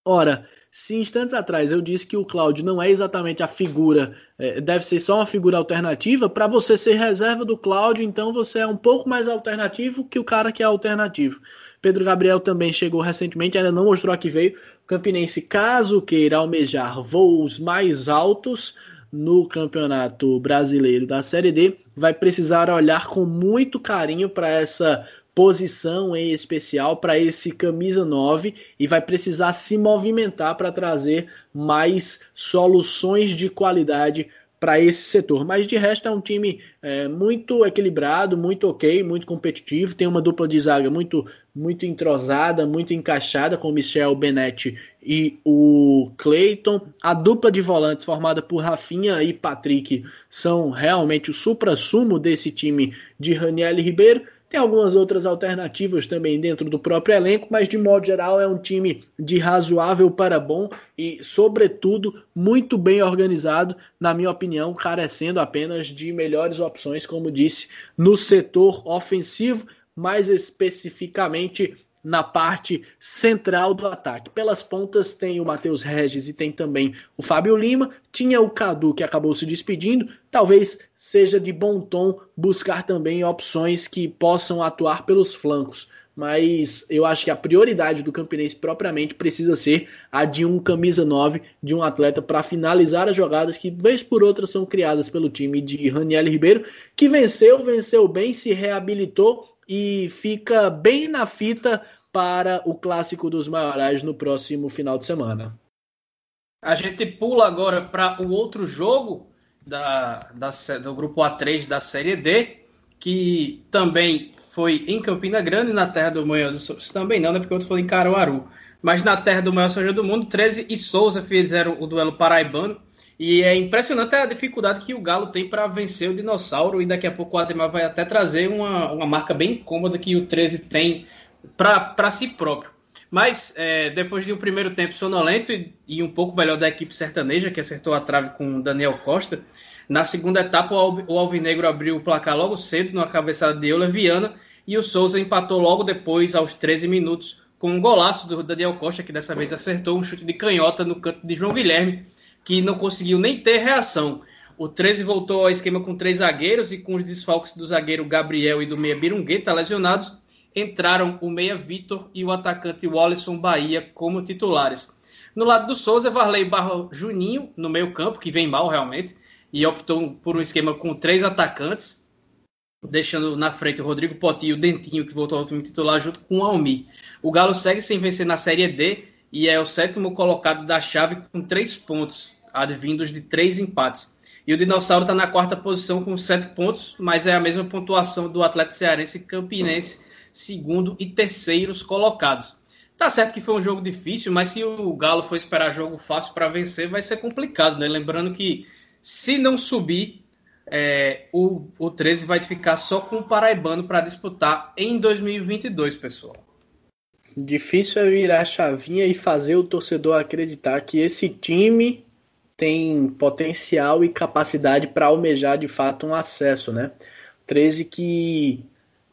Ora, se instantes atrás eu disse que o Cláudio não é exatamente a figura, é, deve ser só uma figura alternativa, para você ser reserva do Cláudio, então você é um pouco mais alternativo que o cara que é alternativo. Pedro Gabriel também chegou recentemente, ainda não mostrou a que veio. Campinense, caso queira almejar voos mais altos, no Campeonato Brasileiro da Série D, vai precisar olhar com muito carinho para essa posição em especial, para esse camisa 9 e vai precisar se movimentar para trazer mais soluções de qualidade para esse setor. Mas de resto é um time é, muito equilibrado, muito ok, muito competitivo. Tem uma dupla de zaga muito, muito entrosada, muito encaixada com o Michel Benetti e o Clayton. A dupla de volantes formada por Rafinha e Patrick são realmente o supra-sumo desse time de Raniel Ribeiro. Tem algumas outras alternativas também dentro do próprio elenco, mas de modo geral é um time de razoável para bom e, sobretudo, muito bem organizado, na minha opinião, carecendo apenas de melhores opções, como disse, no setor ofensivo, mais especificamente na parte central do ataque. Pelas pontas tem o Matheus Regis e tem também o Fábio Lima. Tinha o Cadu que acabou se despedindo. Talvez seja de bom tom buscar também opções que possam atuar pelos flancos. Mas eu acho que a prioridade do Campinense propriamente precisa ser a de um camisa 9, de um atleta para finalizar as jogadas que, vez por outra, são criadas pelo time de Raniel Ribeiro, que venceu, venceu bem, se reabilitou e fica bem na fita para o clássico dos maiorais no próximo final de semana. A gente pula agora para o outro jogo da, da, do grupo A3 da Série D, que também foi em Campina Grande, na terra do maior do Souza. Também não, né? Porque outro foi em Caruaru. Mas na terra do maior São do mundo, 13 e Souza fizeram o duelo paraibano. E é impressionante a dificuldade que o Galo tem para vencer o Dinossauro. E daqui a pouco o Ademar vai até trazer uma, uma marca bem cômoda que o 13 tem para si próprio. Mas é, depois de um primeiro tempo sonolento e, e, um pouco melhor da equipe sertaneja, que acertou a trave com o Daniel Costa, na segunda etapa o Alvinegro abriu o placar logo cedo, numa cabeçada de Euler Viana, e o Souza empatou logo depois, aos 13 minutos, com um golaço do Daniel Costa, que dessa vez acertou um chute de canhota no canto de João Guilherme, que não conseguiu nem ter reação. O 13 voltou ao esquema com três zagueiros e com os desfalques do zagueiro Gabriel e do meia Birungueta lesionados, entraram o meia Vitor e o atacante Wallison Bahia como titulares. No lado do Souza, Varley barra Juninho no meio campo, que vem mal realmente, e optou por um esquema com três atacantes, deixando na frente o Rodrigo Poti e o Dentinho, que voltou ao time titular, junto com o Almi. O Galo segue sem vencer na Série D e é o sétimo colocado da chave com três pontos, advindos de três empates. E o Dinossauro está na quarta posição com sete pontos, mas é a mesma pontuação do Atlético Cearense e Campinense, segundo e terceiros colocados. Tá certo que foi um jogo difícil, mas se o Galo for esperar jogo fácil para vencer, vai ser complicado, né? Lembrando que se não subir, é, o, o 13 vai ficar só com o Paraibano para disputar em 2022, pessoal. Difícil é virar a chavinha e fazer o torcedor acreditar que esse time tem potencial e capacidade para almejar de fato um acesso, né? 13 que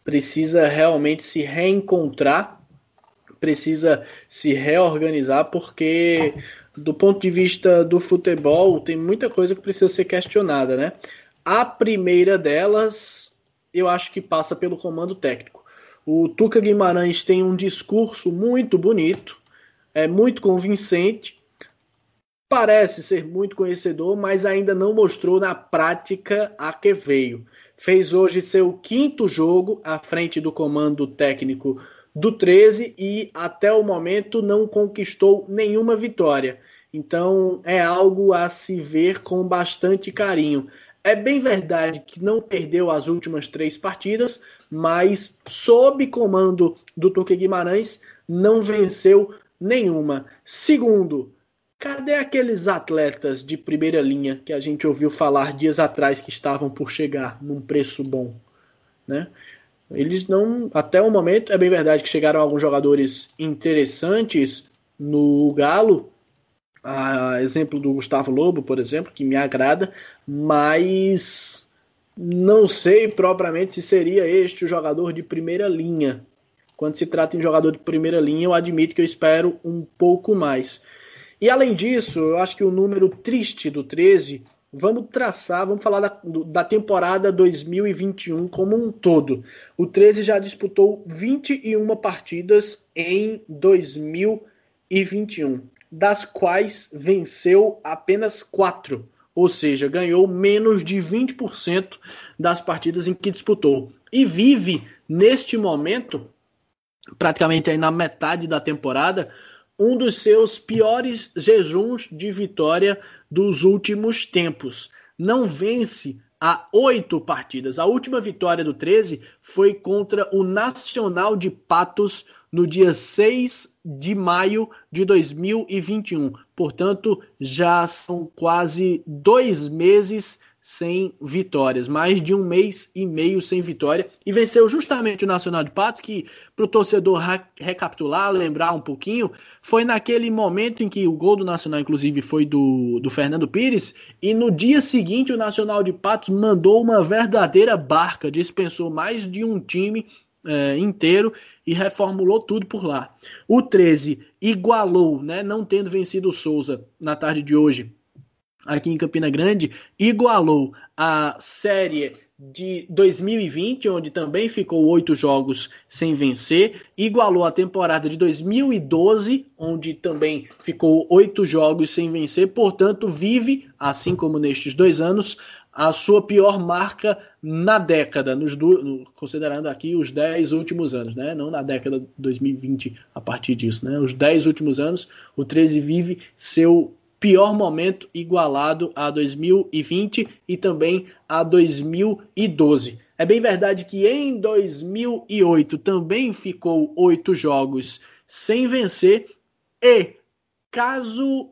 precisa realmente se reencontrar, precisa se reorganizar, porque do ponto de vista do futebol tem muita coisa que precisa ser questionada, né? A primeira delas, eu acho que passa pelo comando técnico. O Tuca Guimarães tem um discurso muito bonito, é muito convincente, parece ser muito conhecedor, mas ainda não mostrou na prática a que veio. Fez hoje seu quinto jogo à frente do comando técnico do 13 e até o momento não conquistou nenhuma vitória. Então é algo a se ver com bastante carinho. É bem verdade que não perdeu as últimas três partidas, mas sob comando do Tuque Guimarães não venceu nenhuma. Segundo, cadê aqueles atletas de primeira linha que a gente ouviu falar dias atrás que estavam por chegar num preço bom, né? Eles não, até o momento, é bem verdade que chegaram alguns jogadores interessantes no Galo, a exemplo do Gustavo Lobo, por exemplo, que me agrada, mas não sei propriamente se seria este o jogador de primeira linha. Quando se trata em jogador de primeira linha, eu admito que eu espero um pouco mais. E além disso, eu acho que o número triste do 13, vamos traçar, vamos falar da, da temporada 2021 como um todo. O 13 já disputou 21 partidas em 2021 das quais venceu apenas quatro, ou seja, ganhou menos de 20% das partidas em que disputou. E vive, neste momento, praticamente aí na metade da temporada, um dos seus piores jejuns de vitória dos últimos tempos. Não vence há oito partidas. A última vitória do 13 foi contra o Nacional de Patos no dia 6 de maio de 2021. Portanto, já são quase dois meses sem vitórias, mais de um mês e meio sem vitória, e venceu justamente o Nacional de Patos, que para o torcedor recapitular, lembrar um pouquinho, foi naquele momento em que o gol do Nacional, inclusive, foi do, do Fernando Pires, e no dia seguinte o Nacional de Patos mandou uma verdadeira barca, dispensou mais de um time é, inteiro e reformulou tudo por lá. O 13 igualou, né, não tendo vencido o Souza na tarde de hoje aqui em Campina Grande, igualou a série de 2020, onde também ficou oito jogos sem vencer, igualou a temporada de 2012, onde também ficou oito jogos sem vencer, portanto, vive, assim como nestes dois anos, a sua pior marca na década, nos do, considerando aqui os 10 últimos anos, né? não na década de 2020 a partir disso. Né? Os 10 últimos anos, o 13 vive seu pior momento igualado a 2020 e também a 2012. É bem verdade que em 2008 também ficou oito jogos sem vencer e caso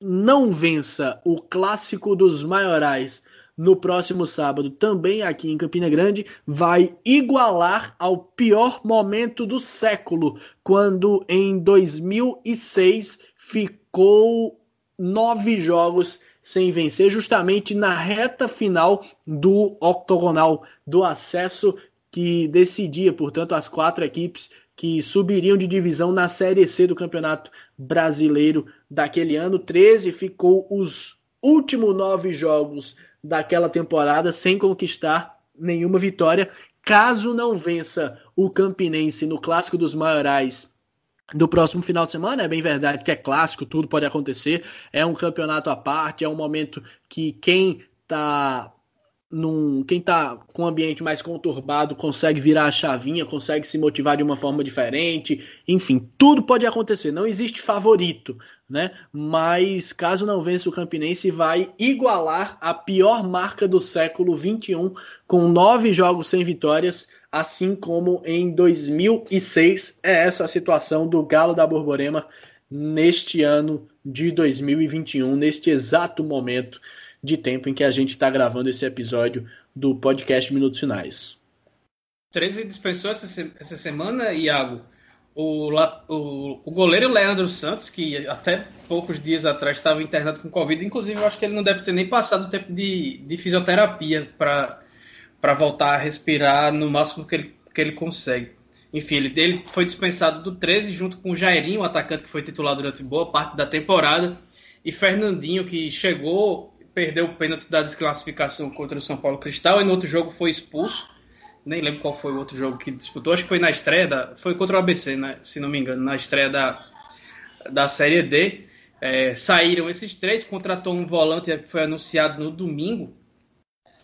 não vença o clássico dos maiorais no próximo sábado, também aqui em Campina Grande, vai igualar ao pior momento do século, quando em 2006 ficou nove jogos sem vencer, justamente na reta final do octogonal do acesso que decidia, portanto, as quatro equipes que subiriam de divisão na Série C do Campeonato Brasileiro daquele ano. 13 ficou os últimos nove jogos daquela temporada sem conquistar nenhuma vitória. Caso não vença o Campinense no Clássico dos Maiorais do próximo final de semana, é bem verdade que é clássico, tudo pode acontecer, é um campeonato à parte, é um momento que quem tá num, quem tá com um ambiente mais conturbado consegue virar a chavinha, consegue se motivar de uma forma diferente, enfim, tudo pode acontecer, não existe favorito, né? Mas caso não vença o Campinense, vai igualar a pior marca do século 21 com nove jogos sem vitórias, assim como em 2006 é essa a situação do Galo da Borborema neste ano de 2021, neste exato momento de tempo em que a gente está gravando esse episódio do podcast Minutos Finais. 13 dispensou essa, essa semana, Iago. O, o, o goleiro Leandro Santos, que até poucos dias atrás estava internado com Covid, inclusive eu acho que ele não deve ter nem passado o tempo de, de fisioterapia para voltar a respirar no máximo que ele, que ele consegue. Enfim, ele, ele foi dispensado do 13 junto com o Jairinho, o atacante que foi titular durante boa parte da temporada, e Fernandinho, que chegou perdeu o pênalti da desclassificação contra o São Paulo Cristal e no outro jogo foi expulso. Nem lembro qual foi o outro jogo que disputou, acho que foi na estreia da. Foi contra o ABC, né? Se não me engano, na estreia da, da Série D. É, saíram esses três, contratou um volante que foi anunciado no domingo.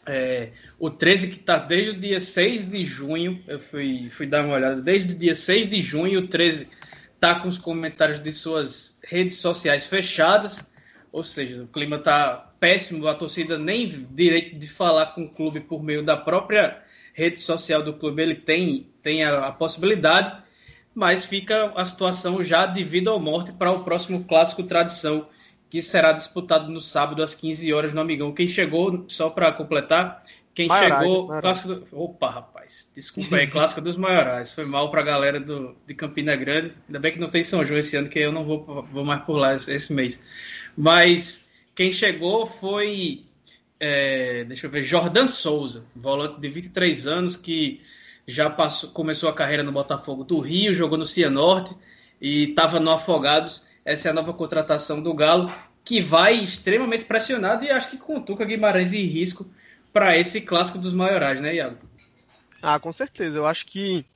É, o 13 que está desde o dia 6 de junho, eu fui, fui dar uma olhada, desde o dia 6 de junho, o 13 está com os comentários de suas redes sociais fechadas, ou seja, o clima está péssimo, a torcida nem direito de falar com o clube por meio da própria rede social do clube, ele tem, tem a, a possibilidade, mas fica a situação já de vida ou morte para o próximo clássico tradição, que será disputado no sábado às 15 horas no Amigão. Quem chegou, só para completar, quem chegou. Clássico do, opa, rapaz, desculpa aí, clássico dos maiorais. Foi mal para a galera do, de Campina Grande. Ainda bem que não tem São João esse ano, que eu não vou, vou mais por lá esse, esse mês. Mas quem chegou foi, é, deixa eu ver, Jordan Souza, volante de 23 anos que já passou, começou a carreira no Botafogo do Rio, jogou no Cianorte e estava no Afogados. Essa é a nova contratação do Galo, que vai extremamente pressionado e acho que com o Tuca Guimarães em risco para esse clássico dos maiorais, né, Iago? Ah, com certeza. Eu acho que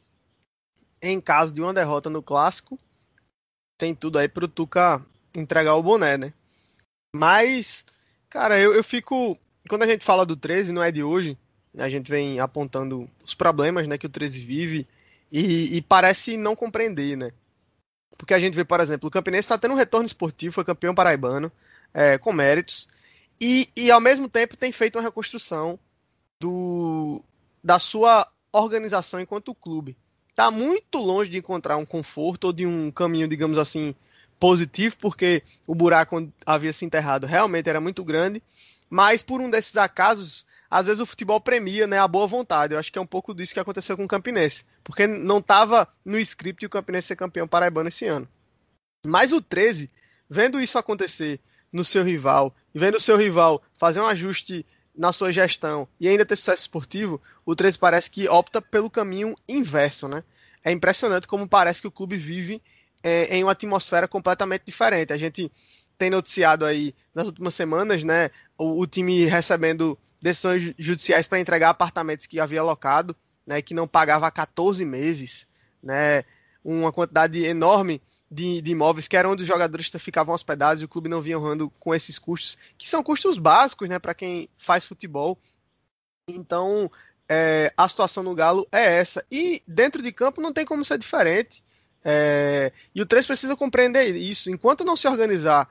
em caso de uma derrota no clássico, tem tudo aí para o Tuca entregar o boné, né? Mas, cara, eu, eu fico. Quando a gente fala do 13, não é de hoje, a gente vem apontando os problemas né, que o 13 vive e, e parece não compreender, né? Porque a gente vê, por exemplo, o Campinense está tendo um retorno esportivo, foi campeão paraibano, é, com méritos, e, e ao mesmo tempo tem feito uma reconstrução do, da sua organização enquanto clube. Está muito longe de encontrar um conforto ou de um caminho, digamos assim, positivo, porque o buraco onde havia se enterrado realmente era muito grande, mas por um desses acasos, às vezes o futebol premia né, a boa vontade. Eu acho que é um pouco disso que aconteceu com o Campinense, porque não estava no script o Campinense ser campeão paraibano esse ano. Mas o 13, vendo isso acontecer no seu rival, e vendo o seu rival fazer um ajuste na sua gestão e ainda ter sucesso esportivo, o 13 parece que opta pelo caminho inverso, né? É impressionante como parece que o clube vive é, em uma atmosfera completamente diferente. A gente tem noticiado aí nas últimas semanas, né, o, o time recebendo decisões judiciais para entregar apartamentos que havia alocado, né, que não pagava há 14 meses, né, uma quantidade enorme de, de, imóveis que eram onde os jogadores ficavam hospedados e o clube não vinha honrando com esses custos, que são custos básicos, né, para quem faz futebol. Então, é, a situação no Galo é essa. E dentro de campo não tem como ser diferente. É, e o 3 precisa compreender isso. Enquanto não se organizar,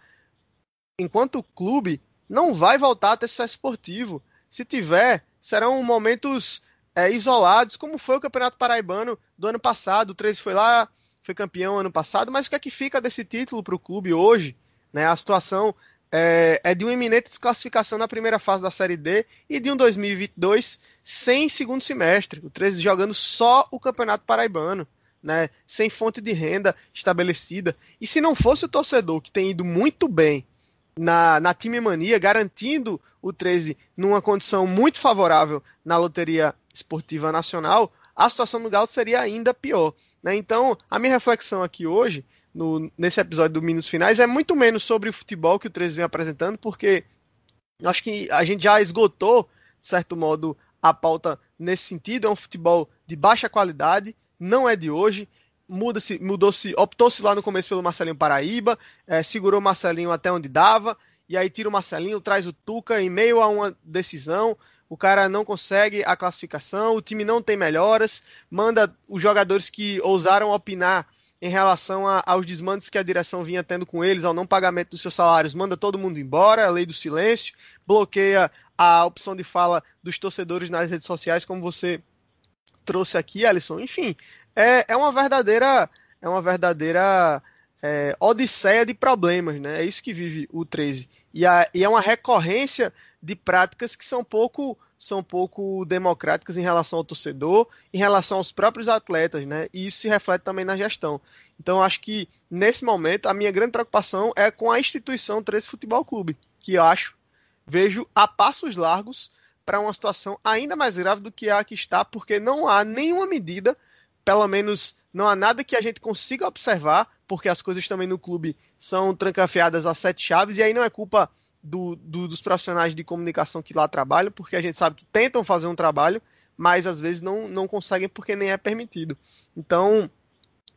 enquanto clube, não vai voltar a ter sucesso esportivo. Se tiver, serão momentos é, isolados, como foi o Campeonato Paraibano do ano passado. O 3 foi lá, foi campeão ano passado, mas o que é que fica desse título para o clube hoje? Né? A situação é, é, de uma iminente desclassificação na primeira fase da Série D e de um 2022 sem segundo semestre. O 13 jogando só o Campeonato Paraibano, né? Sem fonte de renda estabelecida. E se não fosse o torcedor que tem ido muito bem na, na time mania, garantindo o 13 numa condição muito favorável na loteria esportiva nacional, a situação do Galo seria ainda pior. Né? Então, a minha reflexão aqui hoje no, nesse episódio do Minutos Finais é muito menos sobre o futebol que o 13 vem apresentando, porque acho que a gente já esgotou, de certo modo, a pauta nesse sentido. É um futebol de baixa qualidade, não é de hoje. Muda-se, mudou-se, optou-se lá no começo pelo Marcelinho Paraíba, é, segurou o Marcelinho até onde dava, e aí tira o Marcelinho, traz o Tuca em meio a uma decisão. O cara não consegue a classificação, o time não tem melhoras, manda os jogadores que ousaram opinar em relação a, aos desmandos que a direção vinha tendo com eles, ao não pagamento dos seus salários, manda todo mundo embora, a lei do silêncio, bloqueia a opção de fala dos torcedores nas redes sociais, como você trouxe aqui, Alisson. Enfim, é, é uma verdadeira é uma verdadeira é, odisseia de problemas, né? É isso que vive o 13. E, a, e é uma recorrência de práticas que são pouco são pouco democráticas em relação ao torcedor, em relação aos próprios atletas, né? E isso se reflete também na gestão. Então, acho que nesse momento a minha grande preocupação é com a instituição 13 Futebol Clube, que eu acho, vejo a passos largos para uma situação ainda mais grave do que a que está, porque não há nenhuma medida, pelo menos não há nada que a gente consiga observar, porque as coisas também no clube são trancafiadas a sete chaves, e aí não é culpa do, do, dos profissionais de comunicação que lá trabalham, porque a gente sabe que tentam fazer um trabalho, mas às vezes não, não conseguem porque nem é permitido. Então,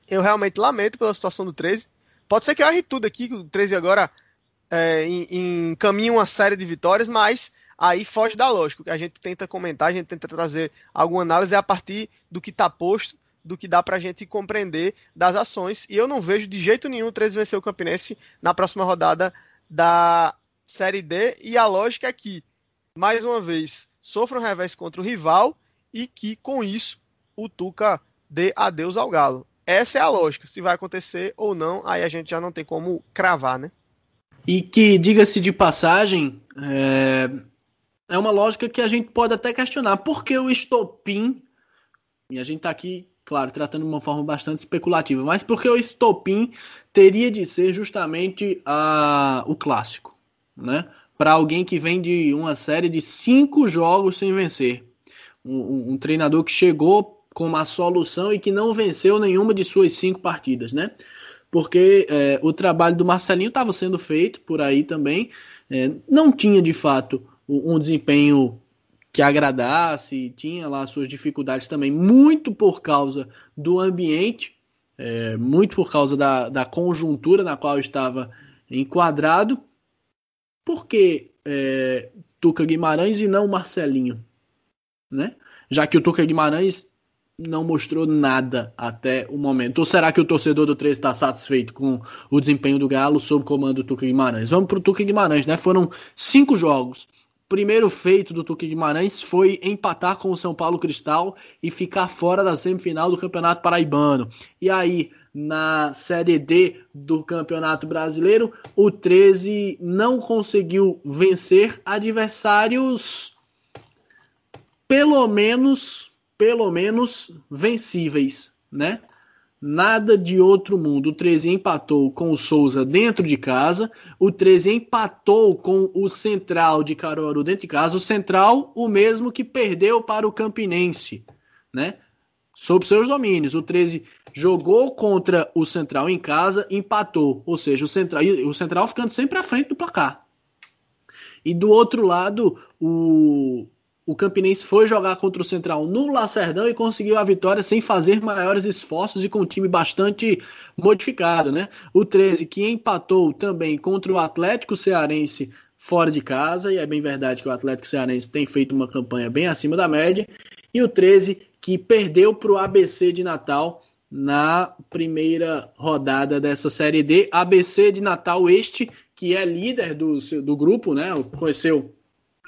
eu realmente lamento pela situação do 13. Pode ser que eu erre tudo aqui, que o 13 agora é, encaminha uma série de vitórias, mas aí foge da lógica. A gente tenta comentar, a gente tenta trazer alguma análise a partir do que está posto, do que dá para a gente compreender das ações. E eu não vejo de jeito nenhum o 13 vencer o Campinense na próxima rodada da Série D e a lógica é que, mais uma vez, sofra um revés contra o rival e que, com isso, o Tuca dê adeus ao Galo. Essa é a lógica. Se vai acontecer ou não, aí a gente já não tem como cravar, né? E que, diga-se de passagem, é... é uma lógica que a gente pode até questionar. Por que o estopim, e a gente está aqui claro, tratando de uma forma bastante especulativa, mas porque o estopim teria de ser justamente a, o clássico né? Para alguém que vem de uma série de cinco jogos sem vencer. Um, um, um, treinador que chegou com uma solução e que não venceu nenhuma de suas cinco partidas, né? Porque é, o trabalho do Marcelinho estava sendo feito por aí também. É, não tinha de fato um desempenho que agradasse, tinha lá suas dificuldades também, muito por causa do ambiente, é, muito por causa da, da conjuntura na qual estava enquadrado. Por que é, Tuca Guimarães e não Marcelinho? Né? Já que o Tuca Guimarães não mostrou nada até o momento. Ou será que o torcedor do 13 está satisfeito com o desempenho do Galo sob comando do Tuca Guimarães? Vamos para o Tuca Guimarães, né? Foram cinco jogos. Primeiro feito do Tuca Guimarães foi empatar com o São Paulo Cristal e ficar fora da semifinal do Campeonato Paraibano. E aí, na Série D do Campeonato Brasileiro, o 13 não conseguiu vencer adversários pelo menos, pelo menos vencíveis, né? Nada de outro mundo. O 13 empatou com o Souza dentro de casa. O 13 empatou com o Central de Caruaru dentro de casa. O Central, o mesmo que perdeu para o Campinense, né? Sob seus domínios. O 13 jogou contra o Central em casa, empatou. Ou seja, o Central, o Central ficando sempre à frente do placar. E do outro lado, o, o Campinense foi jogar contra o Central no Lacerdão e conseguiu a vitória sem fazer maiores esforços e com um time bastante modificado, né? O 13 que empatou também contra o Atlético Cearense fora de casa, e é bem verdade que o Atlético Cearense tem feito uma campanha bem acima da média, e o 13 que perdeu para o ABC de Natal na primeira rodada dessa Série D. ABC de Natal este, que é líder do, do grupo, né? Conheceu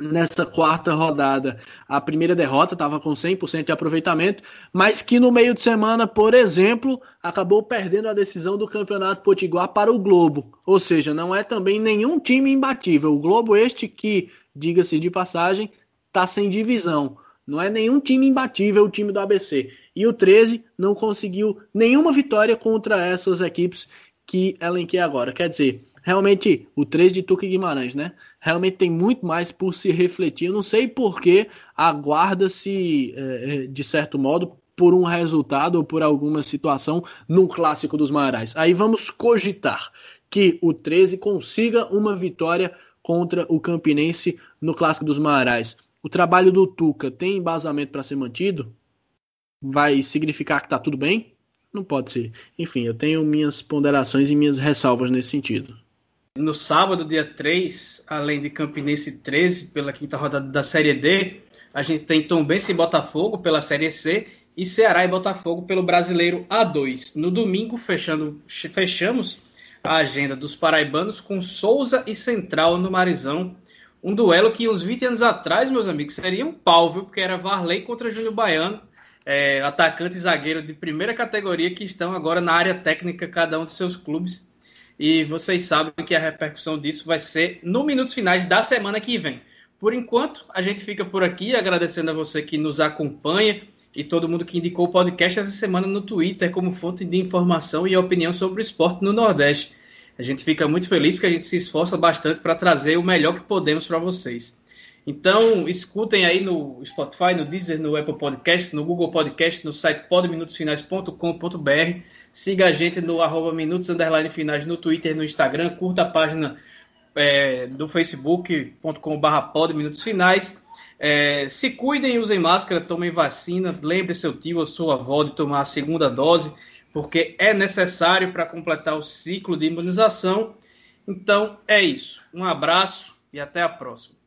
nessa quarta rodada. A primeira derrota estava com 100% de aproveitamento, mas que no meio de semana, por exemplo, acabou perdendo a decisão do Campeonato Potiguar para o Globo. Ou seja, não é também nenhum time imbatível. O Globo este que, diga-se de passagem, está sem divisão. Não é nenhum time imbatível o time do ABC. E o 13 não conseguiu nenhuma vitória contra essas equipes que elenquei agora. Quer dizer, realmente o 3 de Tuca Guimarães, né? Realmente tem muito mais por se refletir. Eu não sei por que aguarda-se, é, de certo modo, por um resultado ou por alguma situação no clássico dos Marais. Aí vamos cogitar que o 13 consiga uma vitória contra o Campinense no clássico dos Marais. O trabalho do Tuca tem embasamento para ser mantido? Vai significar que está tudo bem? Não pode ser. Enfim, eu tenho minhas ponderações e minhas ressalvas nesse sentido. No sábado, dia 3, além de Campinense 13, pela quinta rodada da Série D, a gente tem Tombense e Botafogo pela Série C e Ceará e Botafogo pelo Brasileiro A2. No domingo, fechando, fechamos a agenda dos paraibanos com Souza e Central no Marizão. Um duelo que uns 20 anos atrás, meus amigos, seria um pau, viu? Porque era Varley contra Júnior Baiano é, atacante e zagueiro de primeira categoria que estão agora na área técnica, cada um de seus clubes. E vocês sabem que a repercussão disso vai ser no minutos finais da semana que vem. Por enquanto, a gente fica por aqui, agradecendo a você que nos acompanha e todo mundo que indicou o podcast essa semana no Twitter como fonte de informação e opinião sobre o esporte no Nordeste. A gente fica muito feliz porque a gente se esforça bastante para trazer o melhor que podemos para vocês. Então, escutem aí no Spotify, no Deezer, no Apple Podcast, no Google Podcast, no site podminutosfinais.com.br. Siga a gente no arroba minutos finais no Twitter, no Instagram. Curta a página é, do facebook.com.br podminutosfinais. É, se cuidem, usem máscara, tomem vacina. Lembre seu tio ou sua avó de tomar a segunda dose, porque é necessário para completar o ciclo de imunização. Então, é isso. Um abraço e até a próxima.